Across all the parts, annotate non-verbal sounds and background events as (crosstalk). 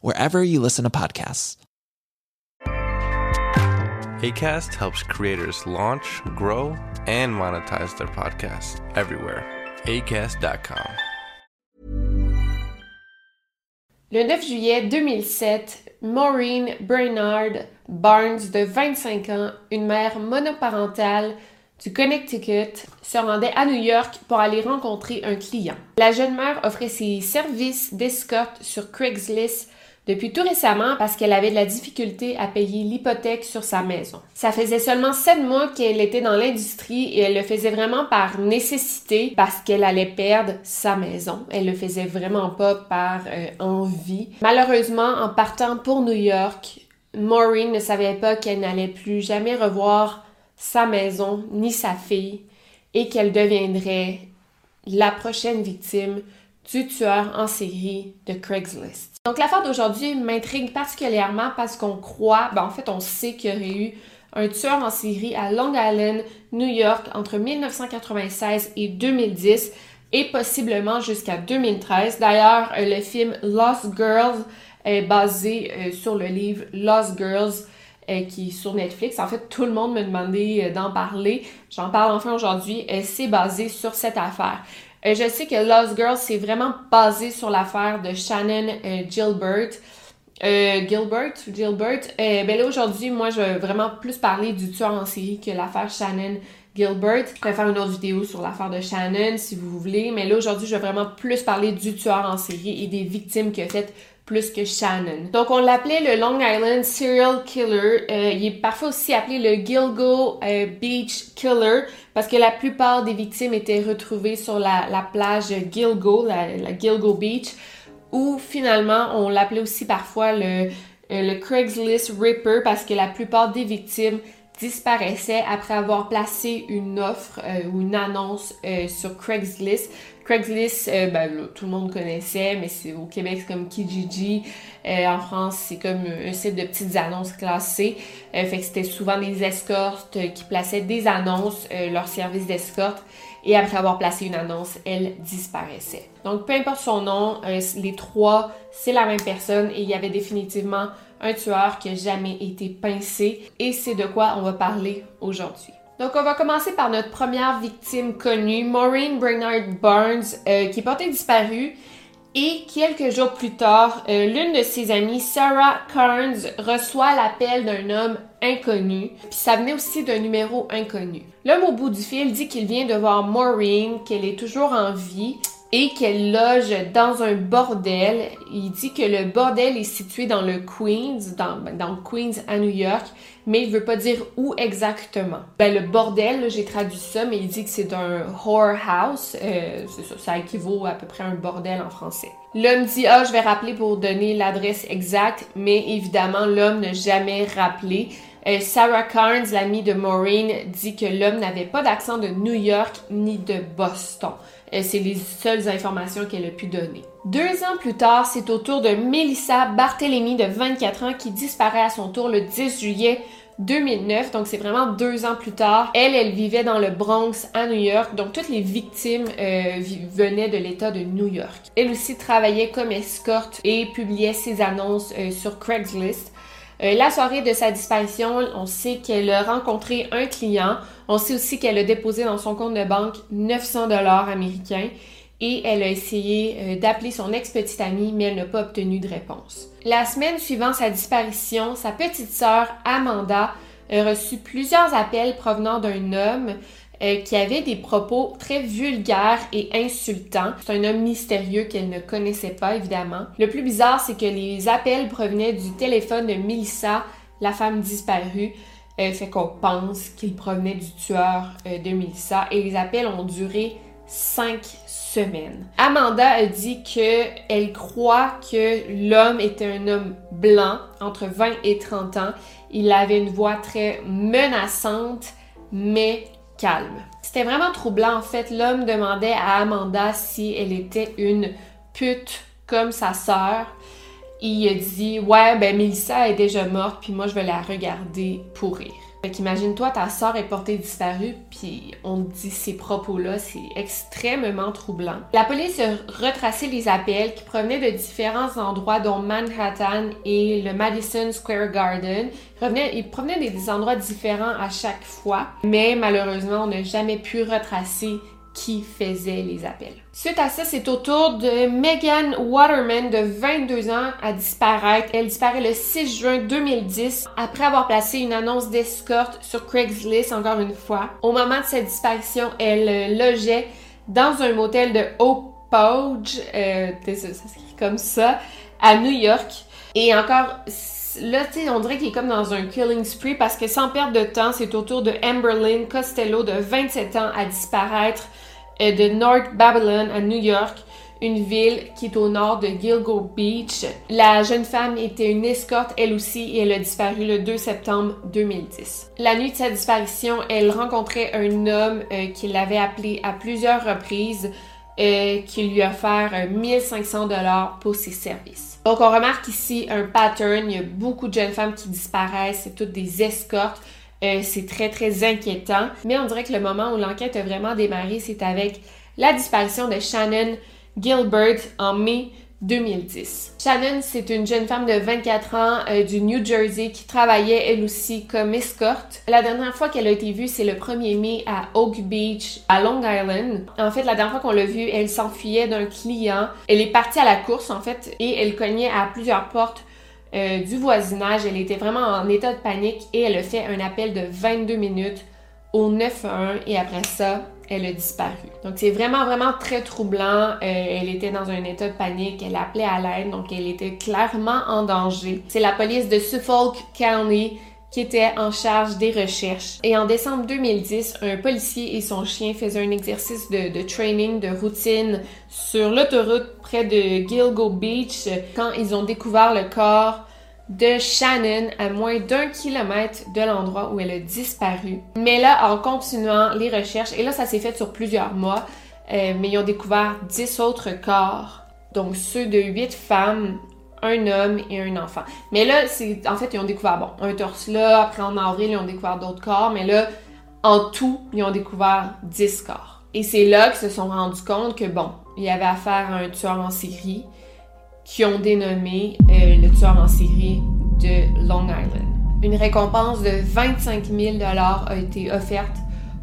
wherever you listen to podcasts. ACAST helps creators launch, grow, and monetize their podcasts everywhere. ACAST.com. Le 9 juillet 2007, Maureen Bernard Barnes, de 25 ans, une mère monoparentale du Connecticut, se rendait à New York pour aller rencontrer un client. La jeune mère offrait ses services d'escorte sur Craigslist depuis tout récemment parce qu'elle avait de la difficulté à payer l'hypothèque sur sa maison. Ça faisait seulement sept mois qu'elle était dans l'industrie et elle le faisait vraiment par nécessité parce qu'elle allait perdre sa maison. Elle le faisait vraiment pas par euh, envie. Malheureusement, en partant pour New York, Maureen ne savait pas qu'elle n'allait plus jamais revoir sa maison ni sa fille et qu'elle deviendrait la prochaine victime du tueur en série de Craigslist. Donc l'affaire d'aujourd'hui m'intrigue particulièrement parce qu'on croit, ben en fait on sait qu'il y aurait eu un tueur en série à Long Island, New York entre 1996 et 2010 et possiblement jusqu'à 2013. D'ailleurs, euh, le film Lost Girls est basé euh, sur le livre Lost Girls euh, qui est sur Netflix. En fait, tout le monde me demandait d'en parler. J'en parle enfin aujourd'hui. C'est basé sur cette affaire. Euh, je sais que Lost Girls, c'est vraiment basé sur l'affaire de Shannon euh, Gilbert. Euh, Gilbert, Gilbert? ben là, aujourd'hui, moi, je veux vraiment plus parler du tueur en série que l'affaire Shannon Gilbert. Je pourrais faire une autre vidéo sur l'affaire de Shannon, si vous voulez. Mais là, aujourd'hui, je veux vraiment plus parler du tueur en série et des victimes qu'il a faites plus que Shannon. Donc on l'appelait le Long Island Serial Killer. Euh, il est parfois aussi appelé le Gilgo euh, Beach Killer parce que la plupart des victimes étaient retrouvées sur la, plage Gilgo, la, Gilgo Beach, ou finalement on l'appelait aussi parfois euh, le Craigslist Ripper parce que la plupart des victimes disparaissaient après avoir placé une offre ou une annonce sur Craigslist Craigslist, euh, ben, tout le monde connaissait, mais c'est au Québec, c'est comme Kijiji. Euh, en France, c'est comme un site de petites annonces classées. Euh, fait que c'était souvent des escortes qui plaçaient des annonces, leur service d'escorte. Et après avoir placé une annonce, elle disparaissait. Donc, peu importe son nom, les trois, c'est la même personne et il y avait définitivement un tueur qui n'a jamais été pincé. Et c'est de quoi on va parler aujourd'hui. Donc, on va commencer par notre première victime connue, Maureen Bernard Barnes, euh, qui est portée disparue. Et quelques jours plus tard, euh, l'une de ses amies, Sarah Carnes, reçoit l'appel d'un homme inconnu. Puis ça venait aussi d'un numéro inconnu. L'homme au bout du fil dit qu'il vient de voir Maureen, qu'elle est toujours en vie et qu'elle loge dans un bordel. Il dit que le bordel est situé dans le Queens, dans, dans Queens à New York, mais il veut pas dire où exactement. Ben, le bordel, j'ai traduit ça, mais il dit que c'est un whorehouse. Euh, c'est ça, ça équivaut à peu près à un bordel en français. L'homme dit Ah, je vais rappeler pour donner l'adresse exacte, mais évidemment, l'homme n'a jamais rappelé. Euh, Sarah Carnes, l'amie de Maureen, dit que l'homme n'avait pas d'accent de New York ni de Boston. Euh, c'est les seules informations qu'elle a pu donner. Deux ans plus tard, c'est au tour de Melissa Barthélémy de 24 ans qui disparaît à son tour le 10 juillet 2009, donc c'est vraiment deux ans plus tard. Elle, elle vivait dans le Bronx à New York, donc toutes les victimes euh, venaient de l'État de New York. Elle aussi travaillait comme escorte et publiait ses annonces sur Craigslist. Euh, la soirée de sa disparition, on sait qu'elle a rencontré un client. On sait aussi qu'elle a déposé dans son compte de banque 900 dollars américains et elle a essayé euh, d'appeler son ex-petite amie, mais elle n'a pas obtenu de réponse. La semaine suivant sa disparition, sa petite sœur Amanda a reçu plusieurs appels provenant d'un homme euh, qui avait des propos très vulgaires et insultants. C'est un homme mystérieux qu'elle ne connaissait pas, évidemment. Le plus bizarre, c'est que les appels provenaient du téléphone de Melissa, la femme disparue. Euh, fait qu'on pense qu'il provenait du tueur euh, de Melissa. Et les appels ont duré cinq semaines. Amanda a dit que elle croit que l'homme était un homme blanc, entre 20 et 30 ans. Il avait une voix très menaçante, mais C'était vraiment troublant en fait. L'homme demandait à Amanda si elle était une pute comme sa sœur. Il a dit Ouais, ben Melissa est déjà morte, puis moi je vais la regarder pourrir. Fait qu'imagine-toi, ta soeur est portée disparue, puis on dit ces propos-là, c'est extrêmement troublant. La police a retracé les appels qui provenaient de différents endroits, dont Manhattan et le Madison Square Garden. Ils provenaient des endroits différents à chaque fois, mais malheureusement, on n'a jamais pu retracer qui faisait les appels. Suite à ça, c'est au tour de Megan Waterman de 22 ans à disparaître. Elle disparaît le 6 juin 2010 après avoir placé une annonce d'escorte sur Craigslist encore une fois. Au moment de sa disparition, elle logeait dans un motel de Hope Pouge, euh, ça s'écrit comme ça, à New York. Et encore, là, tu sais, on dirait qu'il est comme dans un killing spree parce que sans perdre de temps, c'est au tour de Amberlyn Costello de 27 ans à disparaître de North Babylon à New York, une ville qui est au nord de Gilgo Beach. La jeune femme était une escorte elle aussi et elle a disparu le 2 septembre 2010. La nuit de sa disparition, elle rencontrait un homme euh, qui l'avait appelé à plusieurs reprises euh, qui lui a offert 1500 dollars pour ses services. Donc on remarque ici un pattern, il y a beaucoup de jeunes femmes qui disparaissent, c'est toutes des escortes. Euh, c'est très, très inquiétant. Mais on dirait que le moment où l'enquête a vraiment démarré, c'est avec la disparition de Shannon Gilbert en mai 2010. Shannon, c'est une jeune femme de 24 ans euh, du New Jersey qui travaillait elle aussi comme escorte. La dernière fois qu'elle a été vue, c'est le 1er mai à Oak Beach, à Long Island. En fait, la dernière fois qu'on l'a vue, elle s'enfuyait d'un client. Elle est partie à la course, en fait, et elle cognait à plusieurs portes euh, du voisinage. Elle était vraiment en état de panique et elle a fait un appel de 22 minutes au 911 et après ça, elle a disparu. Donc c'est vraiment, vraiment très troublant. Euh, elle était dans un état de panique, elle appelait à l'aide, donc elle était clairement en danger. C'est la police de Suffolk County qui était en charge des recherches. Et en décembre 2010, un policier et son chien faisaient un exercice de, training, de routine sur l'autoroute près de Gilgo Beach quand ils ont découvert le corps de Shannon à moins d'un kilomètre de l'endroit où elle a disparu. Mais là, en continuant les recherches, et là ça s'est fait sur plusieurs mois, euh, mais ils ont découvert 10 autres corps, donc ceux de 8 femmes un homme et un enfant. Mais là, c'est en fait, ils ont découvert, un torse là, après en avril, ils ont découvert d'autres corps, mais là, en tout, ils ont découvert 10 corps. Et c'est là qu'ils se sont rendus compte que, bon, il y avait affaire à un tueur en série qui ont dénommé euh, le tueur en série de Long Island. Une récompense de 25 000 a été offerte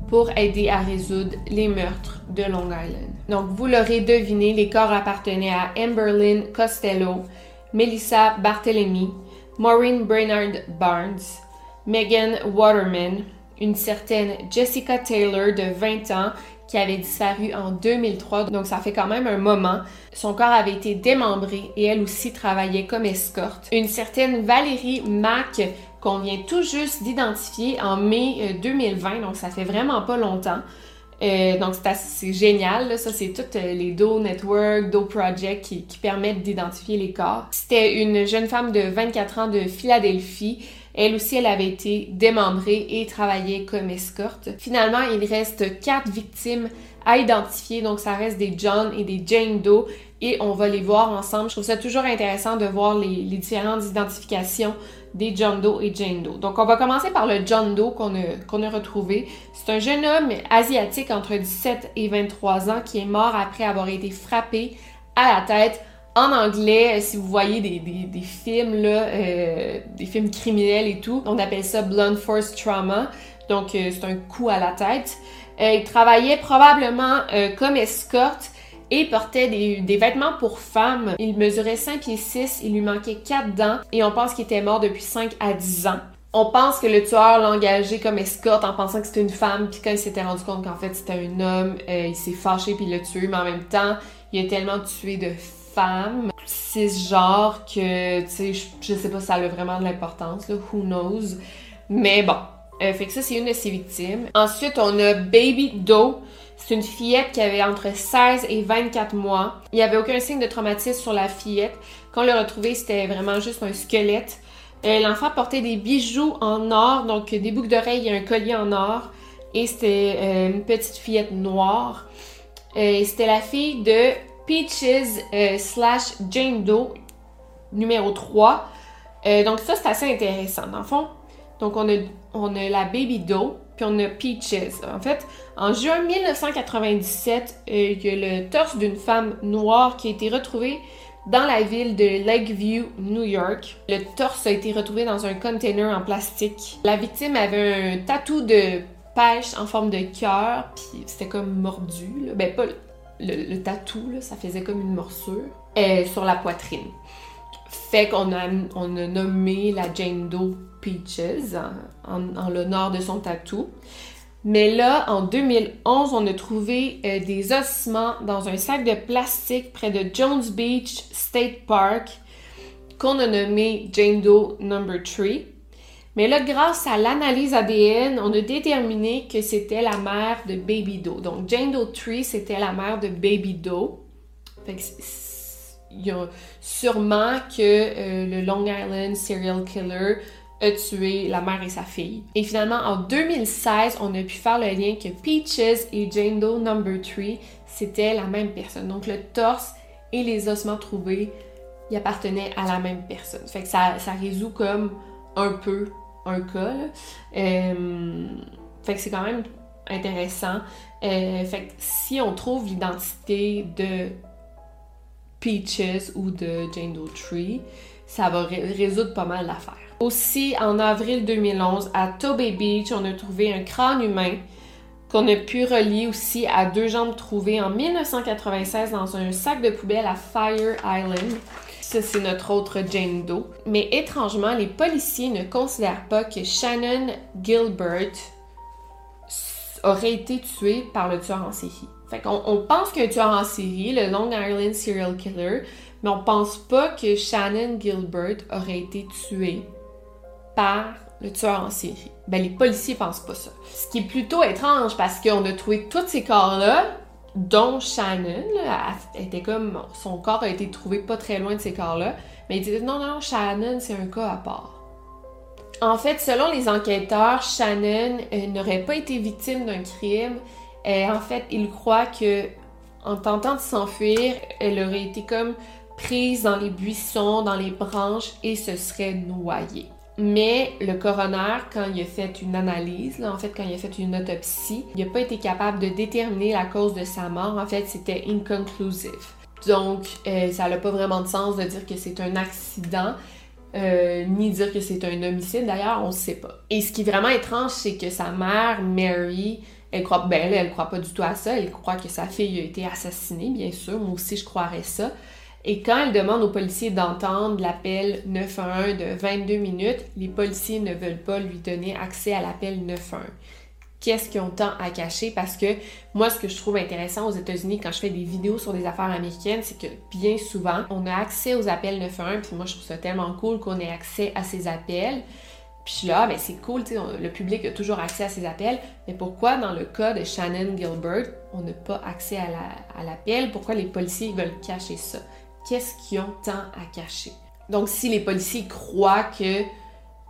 pour aider à résoudre les meurtres de Long Island. Donc, vous l'aurez deviné, les corps appartenaient à Amberlyn Costello, Melissa Barthelemy, Maureen Brainard Barnes, Megan Waterman, une certaine Jessica Taylor de 20 ans qui avait disparu en 2003, donc ça fait quand même un moment. Son corps avait été démembré et elle aussi travaillait comme escorte. Une certaine Valérie Mack qu'on vient tout juste d'identifier en mai 2020, euh, donc ça fait vraiment pas longtemps. Euh, donc, c'est génial. Ça, c'est toutes euh, les Do Network, Do Project qui, permettent d'identifier les corps. C'était une jeune femme de 24 ans de Philadelphie. Elle aussi, elle avait été démembrée et travaillait comme escorte. Finalement, il reste quatre victimes à identifier. Donc, ça reste des John et des Jane Doe et on va les voir ensemble. Je trouve ça toujours intéressant de voir les, différentes identifications des John Doe et Jane Doe. Donc, on va commencer par le John Doe qu'on a, retrouvé. C'est un jeune homme asiatique entre 17 et 23 ans qui est mort après avoir été frappé à la tête en anglais, si vous voyez des, films, euh, des films criminels et tout, on appelle ça blunt force trauma. Donc, euh, c'est un coup à la tête. Euh, il travaillait probablement comme escorte et portait des, vêtements pour femmes. Il mesurait 5 pieds 6, il lui manquait 4 dents et on pense qu'il était mort depuis 5 à 10 ans. On pense que le tueur l'a engagé comme escorte en pensant que c'était une femme, puis quand il s'était rendu compte qu'en fait c'était un homme, il s'est fâché puis il l'a tué, mais en même temps, il a tellement tué de femme genre que, tu sais, je, sais pas si ça a vraiment de l'importance, là, who knows. Mais bon, euh, fait que ça, c'est une de ses victimes. Ensuite, on a Baby Doe. C'est une fillette qui avait entre 16 et 24 mois. Il n'y avait aucun signe de traumatisme sur la fillette. Quand on l'a retrouvée, c'était vraiment juste un squelette. Euh, l'enfant portait des bijoux en or, donc des boucles d'oreilles et un collier en or. Et c'était euh, une petite fillette noire. c'était la fille de Peaches euh, slash Jane Doe numéro 3. Euh, donc ça, c'est assez intéressant. Dans fond, donc on a, on a la Baby Doe, puis on a Peaches. En fait, en juin 1997, euh, il y a le torse d'une femme noire qui a été retrouvé dans la ville de Lakeview, New York. Le torse a été retrouvé dans un container en plastique. La victime avait un tatou de pêche en forme de cœur, puis c'était comme mordu. Ben, pas, le, tatou, ça faisait comme une morsure, euh, sur la poitrine. Fait qu'on a, on a nommé la Jane Doe Peaches en, l'honneur de son tatou. Mais là, en 2011, on a trouvé euh, des ossements dans un sac de plastique près de Jones Beach State Park qu'on a nommé Jane Doe Number 3. Mais là, grâce à l'analyse ADN, on a déterminé que c'était la mère de Baby Doe. Donc, Jane Doe Tree, c'était la mère de Baby Doe. Fait que y a sûrement que euh, le Long Island serial killer a tué la mère et sa fille. Et finalement, en 2016, on a pu faire le lien que Peaches et Jane Doe Number 3, c'était la même personne. Donc, le torse et les ossements trouvés, y appartenaient à la même personne. Fait que ça, ça résout comme un peu un cas. Euh, fait que c'est quand même intéressant. Euh, fait que si on trouve l'identité de Peaches ou de Jane Doe Tree, ça va résoudre pas mal l'affaire. Aussi, en avril 2011, à Tobey Beach, on a trouvé un crâne humain qu'on a pu relier aussi à deux jambes trouvées en 1996 dans un sac de poubelle à Fire Island. Ça, c'est notre autre Jane Doe. Mais étrangement, les policiers ne considèrent pas que Shannon Gilbert aurait été tué par le tueur en série. Fait qu'on on pense qu'un tueur en série, le Long Island Serial Killer, mais on pense pas que Shannon Gilbert aurait été tué par le tueur en série. Ben, les policiers pensent pas ça. Ce qui est plutôt étrange parce qu'on a trouvé tous ces corps-là, dont Shannon, était comme son corps a été trouvé pas très loin de ces corps-là, mais il disait non non Shannon c'est un cas à part. En fait, selon les enquêteurs, Shannon euh, n'aurait pas été victime d'un crime. et en fait, ils croient que en tentant de s'enfuir, elle aurait été comme prise dans les buissons, dans les branches et se serait noyée. Mais le coroner, quand il a fait une analyse, en fait, quand il a fait une autopsie, il n'a pas été capable de déterminer la cause de sa mort. En fait, c'était inconclusive. Donc, euh, ça n'a pas vraiment de sens de dire que c'est un accident, euh, ni dire que c'est un homicide. D'ailleurs, on ne sait pas. Et ce qui est vraiment étrange, c'est que sa mère, Mary, elle croit, ben elle, croit pas du tout à ça. Elle croit que sa fille a été assassinée, bien sûr. Moi aussi, je croirais ça. Et quand elle demande aux policiers d'entendre l'appel 911 de 22 minutes, les policiers ne veulent pas lui donner accès à l'appel 911. Qu'est-ce qu'ils ont tant à cacher? Parce que moi, ce que je trouve intéressant aux États-Unis quand je fais des vidéos sur des affaires américaines, c'est que bien souvent, on a accès aux appels 911, puis moi, je trouve ça tellement cool qu'on ait accès à ces appels. Puis là, ben c'est cool, le public a toujours accès à ces appels, mais pourquoi dans le cas de Shannon Gilbert, on n'a pas accès à l'appel? Pourquoi les policiers veulent cacher ça? qu'est-ce qu'ils ont tant à cacher? Donc, si les policiers croient que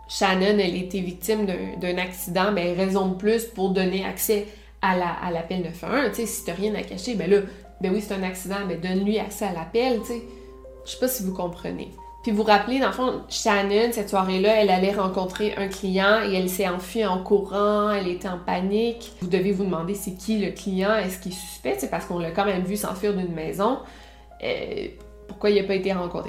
Shannon, elle était victime d'un accident, ben, raison de plus pour donner accès à la- à l'appel 911. Tu sais, si t'as rien à cacher, ben là, ben oui, c'est un accident, ben donne-lui accès à l'appel, tu sais. Je sais pas si vous comprenez. Puis vous vous rappelez, dans le fond, Shannon, cette soirée-là, elle allait rencontrer un client et elle s'est enfuie en courant, elle était en panique. Vous devez vous demander c'est qui le client, est-ce qu'il est suspect, c'est parce qu'on l'a quand même vu s'enfuir d'une maison. Euh, pourquoi il n'a pas été rencontré?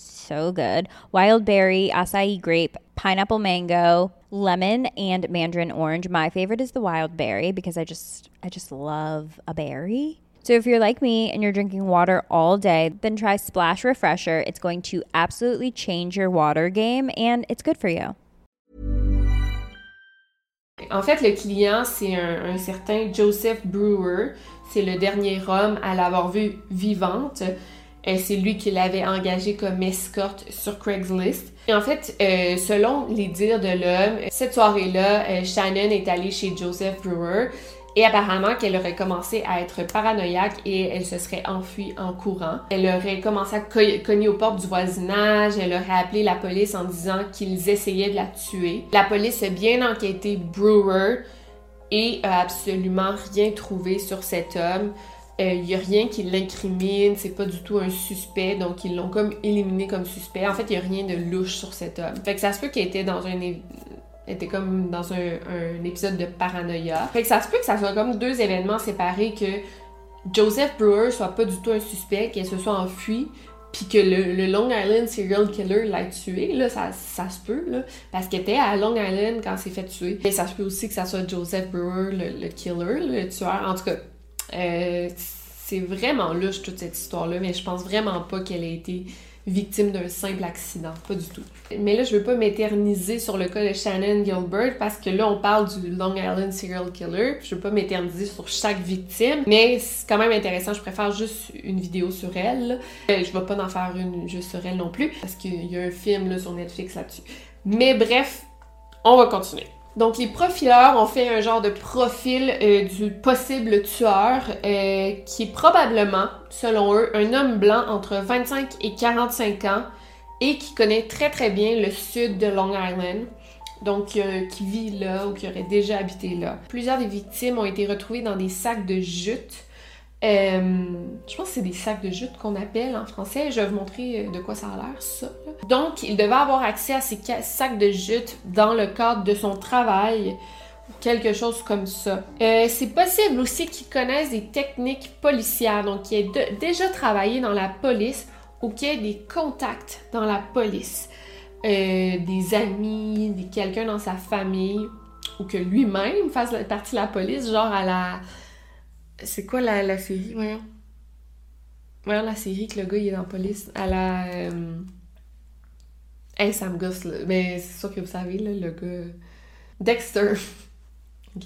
so good. Wild berry, acai grape, pineapple mango, lemon, and mandarin orange. My favorite is the wild berry because I just I just love a berry. So if you're like me and you're drinking water all day, then try Splash Refresher. It's going to absolutely change your water game and it's good for you. En fait, le client, c'est un, un certain Joseph Brewer. C'est le dernier homme à l'avoir vu vivante. Euh, c'est lui qui l'avait engagé comme escorte sur Craigslist. Et en fait, euh, selon les dires de l'homme, cette soirée-là, euh, Shannon est allée chez Joseph Brewer et apparemment qu'elle aurait commencé à être paranoïaque et elle se serait enfuie en courant. Elle aurait commencé à co- cogner aux portes du voisinage, elle aurait appelé la police en disant qu'ils essayaient de la tuer. La police a bien enquêté Brewer et a absolument rien trouvé sur cet homme. Il n'y a rien qui l'incrimine, c'est pas du tout un suspect, donc ils l'ont comme éliminé comme suspect. En fait, il n'y a rien de louche sur cet homme. Fait que ça se peut qu'il était dans un comme dans un, épisode de paranoïa. Fait que ça se peut que ça soit comme deux événements séparés, que Joseph Brewer soit pas du tout un suspect, qu'elle se soit enfuie, puis que le, Long Island serial killer l'a tué, là, ça, se peut, là, parce qu'elle était à Long Island quand s'est fait tuer. Et ça se peut aussi que ça soit Joseph Brewer, le, le killer, le tueur. En tout cas, euh, c'est vraiment louche toute cette histoire-là, mais je pense vraiment pas qu'elle ait été victime d'un simple accident, pas du tout. Mais là, je veux pas m'éterniser sur le cas de Shannon Gilbert parce que là, on parle du Long Island serial killer. Je veux pas m'éterniser sur chaque victime, mais c'est quand même intéressant. Je préfère juste une vidéo sur elle. là. Euh, je vais pas en faire une juste sur elle non plus parce qu'il y a un film là, sur Netflix là-dessus. Mais bref, on va continuer. Donc, les profileurs ont fait un genre de profil euh, du possible tueur euh, qui est probablement, selon eux, un homme blanc entre 25 et 45 ans et qui connaît très très bien le sud de Long Island. Donc, euh, qui vit là ou qui aurait déjà habité là. Plusieurs des victimes ont été retrouvées dans des sacs de jute. Euh, je pense que c'est des sacs de jute qu'on appelle en français. Je vais vous montrer euh, de quoi ça a l'air, ça. Donc, il devait avoir accès à ces sacs de jute dans le cadre de son travail quelque chose comme ça. Euh, c'est possible aussi qu'il connaisse des techniques policières, donc qu'il ait déjà travaillé dans la police ou qu'il ait des contacts dans la police. Des amis, quelqu'un dans sa famille, ou que lui-même fasse partie de la police, genre à la... C'est quoi la, la série, voyons? Voyons la série que le gars il est dans la police. À la... euh, Hey, ça me là. Mais c'est sûr que vous savez, là, le gars... Dexter. (laughs) Ok.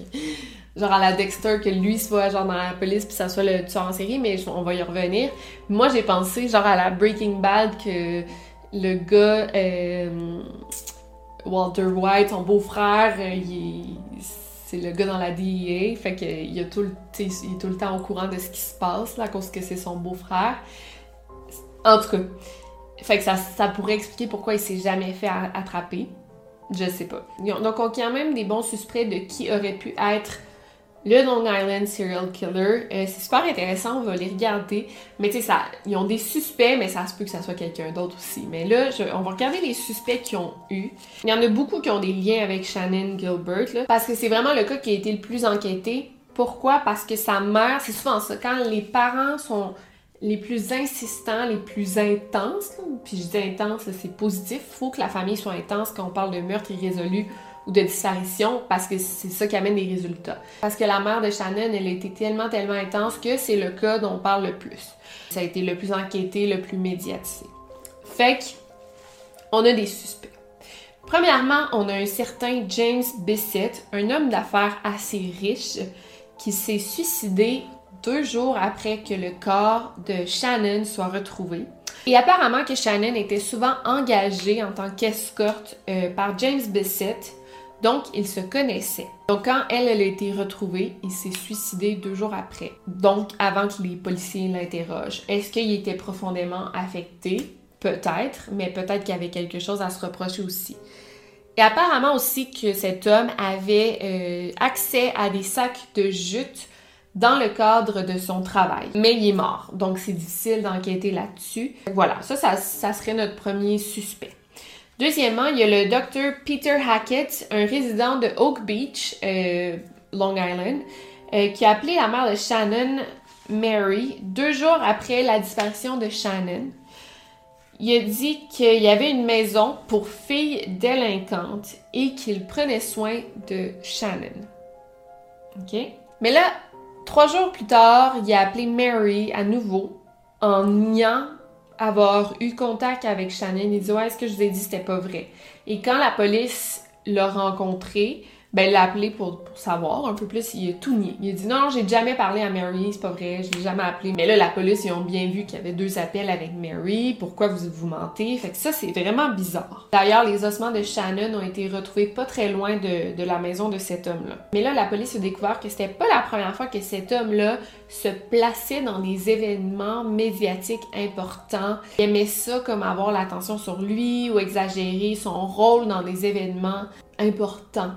Genre à la Dexter, que lui soit genre dans la police puis ça soit le tueur en série, mais on va y revenir. Moi, j'ai pensé genre à la Breaking Bad que le gars... euh, Walter White, son beau-frère, euh, il c'est le gars dans la DEA, fait que il, a tout le, tu sais, il est tout le temps au courant de ce qui se passe, là, cause que c'est son beau-frère. En tout cas, fait que ça, ça pourrait expliquer pourquoi il s'est jamais fait attraper. Je sais pas. Donc, on a quand même des bons suspects de qui aurait pu être le Long Island Serial Killer. Euh, c'est super intéressant, on va les regarder. Mais tu sais, ça, ils ont des suspects, mais ça se peut que ça soit quelqu'un d'autre aussi. Mais là, on va regarder les suspects qu'ils ont eu. Il y en a beaucoup qui ont des liens avec Shannon Gilbert, là, parce que c'est vraiment le cas qui a été le plus enquêté. Pourquoi? Parce que sa mère, c'est souvent ça, quand les parents sont les plus insistants, les plus intenses, puis je dis intense, c'est positif, faut que la famille soit intense quand on parle de meurtre irrésolu ou de disparition parce que c'est ça qui amène des résultats. Parce que la mère de Shannon, elle a été tellement, tellement intense que c'est le cas dont on parle le plus. Ça a été le plus enquêté, le plus médiatisé. Fait on a des suspects. Premièrement, on a un certain James Bissett, un homme d'affaires assez riche, qui s'est suicidé deux jours après que le corps de Shannon soit retrouvé. Et apparemment que Shannon était souvent engagée en tant qu'escorte euh, par James Bissett, donc, ils se connaissaient. Donc, quand elle, a été retrouvée, il s'est suicidé deux jours après. Donc, avant que les policiers l'interrogent. Est-ce qu'il était profondément affecté? Peut-être, mais peut-être qu'il y avait quelque chose à se reprocher aussi. Et apparemment aussi que cet homme avait euh, accès à des sacs de jute dans le cadre de son travail. Mais il est mort, donc c'est difficile d'enquêter là-dessus. Voilà, ça, ça serait notre premier suspect. Deuxièmement, il y a le docteur Peter Hackett, un résident de Oak Beach, euh, Long Island, euh, qui a appelé la mère de Shannon, Mary, deux jours après la disparition de Shannon. Il a dit qu'il y avait une maison pour filles délinquantes et qu'il prenait soin de Shannon. OK? Mais là, trois jours plus tard, il a appelé Mary à nouveau en niant avoir eu contact avec Shannon. Il dit Ouais, ce que je vous ai dit, c'était pas vrai. Et quand la police l'a rencontré, ben, l'a appelé pour, savoir un peu plus. Il a tout nié. Il a dit non, j'ai jamais parlé à Mary, c'est pas vrai, je l'ai jamais appelé. Mais là, la police, ils ont bien vu qu'il y avait deux appels avec Mary. Pourquoi vous vous mentez? Fait que ça, c'est vraiment bizarre. D'ailleurs, les ossements de Shannon ont été retrouvés pas très loin de, de la maison de cet homme-là. Mais là, la police a découvert que c'était pas la première fois que cet homme-là se plaçait dans des événements médiatiques importants. Il aimait ça comme avoir l'attention sur lui ou exagérer son rôle dans des événements importants.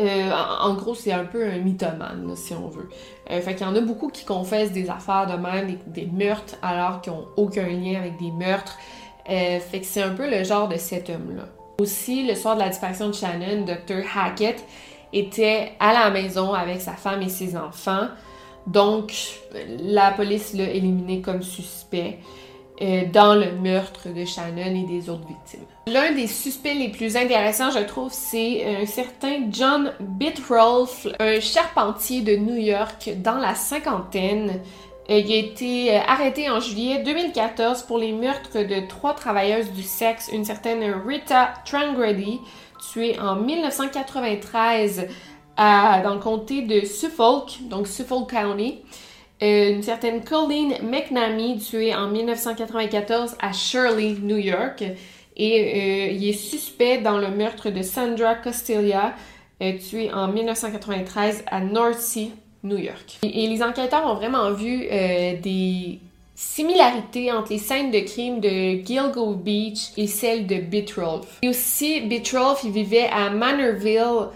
Euh, en, gros, c'est un peu un mythomane, si on veut. Euh, fait qu'il y en a beaucoup qui confessent des affaires de même, des, meurtres, alors qu'ils n'ont aucun lien avec des meurtres. Euh, fait que c'est un peu le genre de cet homme-là. Aussi, le soir de la disparition de Shannon, Dr. Hackett était à la maison avec sa femme et ses enfants. Donc, la police l'a éliminé comme suspect. Euh, dans le meurtre de Shannon et des autres victimes. L'un des suspects les plus intéressants, je trouve, c'est un certain John Bitrolf, un charpentier de New York dans la cinquantaine. Euh, il a été euh, arrêté en juillet 2014 pour les meurtres de trois travailleuses du sexe, une certaine Rita Trangrady, tuée en 1993 dans le comté de Suffolk, donc Suffolk County, une certaine Colleen McNamee, tuée en 1994 à Shirley, New York. Et euh, il est suspect dans le meurtre de Sandra Costilla, euh, tuée en 1993 à North Sea, New York. Et, les enquêteurs ont vraiment vu des similarités entre les scènes de crime de Gilgo Beach et celles de Bitrolf. Et aussi, Bitrolf, vivait à Manorville,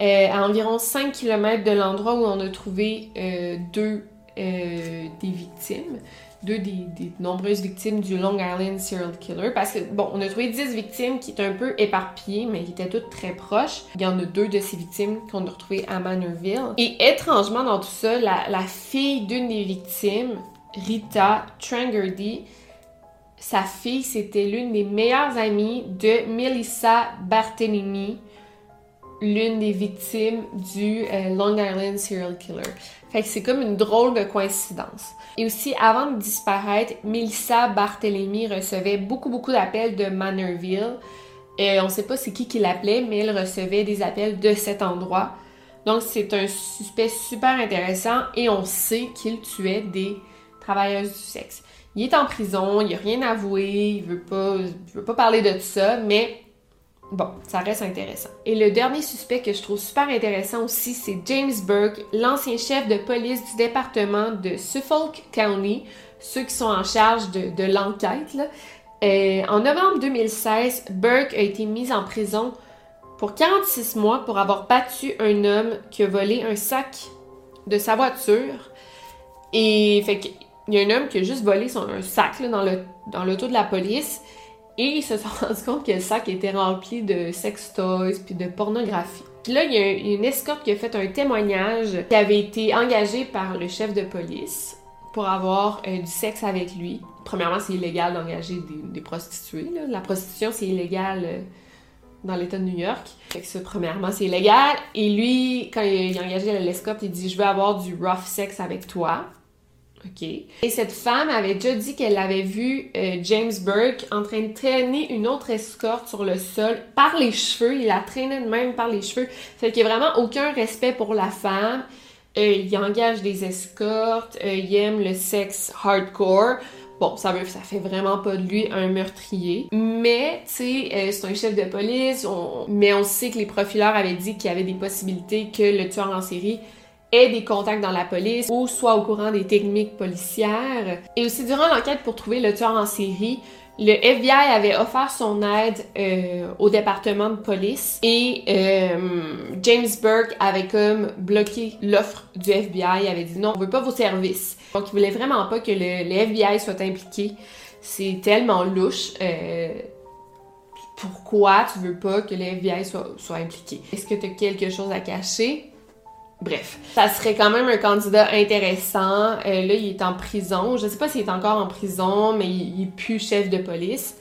à environ 5 km de l'endroit où on a trouvé deux euh, des victimes, deux des, nombreuses victimes du Long Island Serial Killer. Parce que, bon, on a trouvé 10 victimes qui étaient un peu éparpillées, mais qui étaient toutes très proches. Il y en a deux de ces victimes qu'on a retrouvées à Manorville. Et étrangement, dans tout ça, la, fille d'une des victimes, Rita Trangerdy, sa fille, c'était l'une des meilleures amies de Melissa Barthelemy, l'une des victimes du euh, Long Island Serial Killer. Fait que c'est comme une drôle de coïncidence. Et aussi, avant de disparaître, Melissa Barthélemy recevait beaucoup, beaucoup d'appels de Manorville. Et on sait pas c'est qui qui l'appelait, mais elle recevait des appels de cet endroit. Donc, c'est un suspect super intéressant et on sait qu'il tuait des travailleuses du sexe. Il est en prison, il a rien avoué, il veut pas, il veut pas parler de tout ça, mais Bon, ça reste intéressant. Et le dernier suspect que je trouve super intéressant aussi, c'est James Burke, l'ancien chef de police du département de Suffolk County, ceux qui sont en charge de, l'enquête. Euh, en novembre 2016, Burke a été mis en prison pour 46 mois pour avoir battu un homme qui a volé un sac de sa voiture. Et fait qu'il y a un homme qui a juste volé son, un sac dans l'auto de la police. Et ils se sont (laughs) rendus compte que le sac était rempli de sex toys puis de pornographie. Puis là, il y a une escorte qui a fait un témoignage qui avait été engagé par le chef de police pour avoir euh, du sexe avec lui. Premièrement, c'est illégal d'engager des, prostituées. La prostitution, c'est illégal euh, dans l'État de New York. Fait que ça, premièrement, c'est illégal. Et lui, quand il a engagé l'escorte, il dit « Je veux avoir du rough sex avec toi. » OK. Et cette femme avait déjà dit qu'elle avait vu euh, James Burke en train de traîner une autre escorte sur le sol par les cheveux. Il la traînait même par les cheveux. Fait qu'il n'y a vraiment aucun respect pour la femme. Euh, il engage des escortes. euh, il aime le sexe hardcore. Bon, ça, veut, ça fait vraiment pas de lui un meurtrier. Mais, tu sais, c'est un chef de police. on- Mais on sait que les profileurs avaient dit qu'il y avait des possibilités que le tueur en série ait des contacts dans la police ou soit au courant des techniques policières. Et aussi, durant l'enquête pour trouver le tueur en série, le FBI avait offert son aide euh, au département de police et euh, James Burke avait comme bloqué l'offre du FBI. Il avait dit non, on veut pas vos services. Donc, il voulait vraiment pas que le, FBI soit impliqué. C'est tellement louche. Euh, pourquoi tu veux pas que le FBI soit impliqué? Est-ce que tu as quelque chose à cacher? Bref, ça serait quand même un candidat intéressant. Euh, là, il est en prison. Je sais pas s'il est encore en prison, mais il, il est plus chef de police.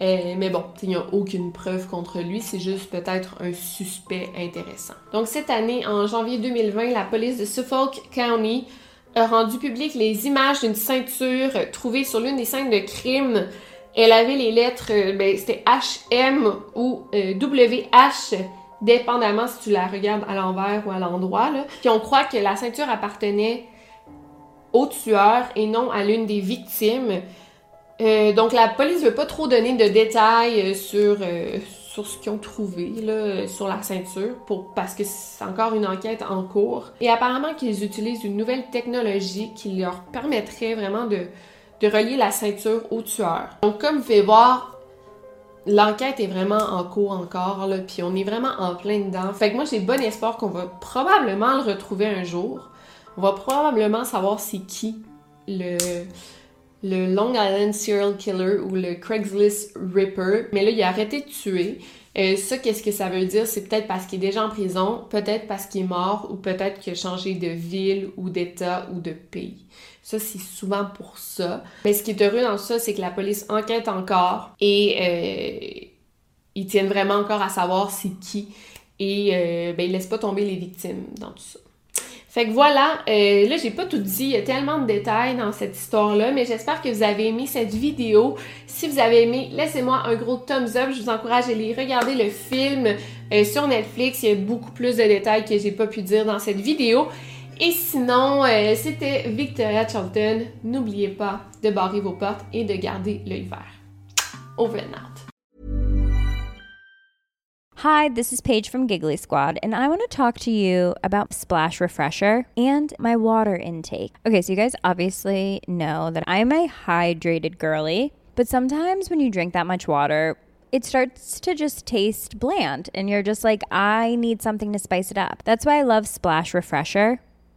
Euh, mais bon, il n'y a aucune preuve contre lui, c'est juste peut-être un suspect intéressant. Donc cette année, en janvier 2020, la police de Suffolk County a rendu public les images d'une ceinture trouvée sur l'une des scènes de crime. Elle avait les lettres, euh, ben, c'était HM ou euh, WH, dépendamment si tu la regardes à l'envers ou à l'endroit. Puis on croit que la ceinture appartenait au tueur et non à l'une des victimes. Euh, donc la police veut pas trop donner de détails euh, sur, euh, sur ce qu'ils ont trouvé là, sur la ceinture pour, parce que c'est encore une enquête en cours. Et apparemment qu'ils utilisent une nouvelle technologie qui leur permettrait vraiment de, de relier la ceinture au tueur. Donc comme vous pouvez voir, l'enquête est vraiment en cours encore, là, puis on est vraiment en plein dedans. Fait que moi j'ai bon espoir qu'on va probablement le retrouver un jour. On va probablement savoir c'est qui le Long Island Serial Killer ou le Craigslist Ripper. Mais là, il a arrêté de tuer. Euh, ça, qu'est-ce que ça veut dire? C'est peut-être parce qu'il est déjà en prison, peut-être parce qu'il est mort, ou peut-être qu'il a changé de ville ou d'état ou de pays. Ça, c'est souvent pour ça. Mais ce qui est heureux dans ça, c'est que la police enquête encore et euh, ils tiennent vraiment encore à savoir c'est qui. Et euh, ben, ils laissent pas tomber les victimes dans tout ça. Fait que voilà, euh, là j'ai pas tout dit, il y a tellement de détails dans cette histoire-là, mais j'espère que vous avez aimé cette vidéo. Si vous avez aimé, laissez-moi un gros thumbs up, je vous encourage à aller regarder le film euh, sur Netflix, il y a beaucoup plus de détails que j'ai pas pu dire dans cette vidéo. Et sinon, euh, c'était Victoria Charlton. N'oubliez pas de barrer vos portes et de garder l'œil vert. Over and out. Hi, this is Paige from Giggly Squad, and I want to talk to you about Splash Refresher and my water intake. Okay, so you guys obviously know that I'm a hydrated girly, but sometimes when you drink that much water, it starts to just taste bland, and you're just like, I need something to spice it up. That's why I love Splash Refresher.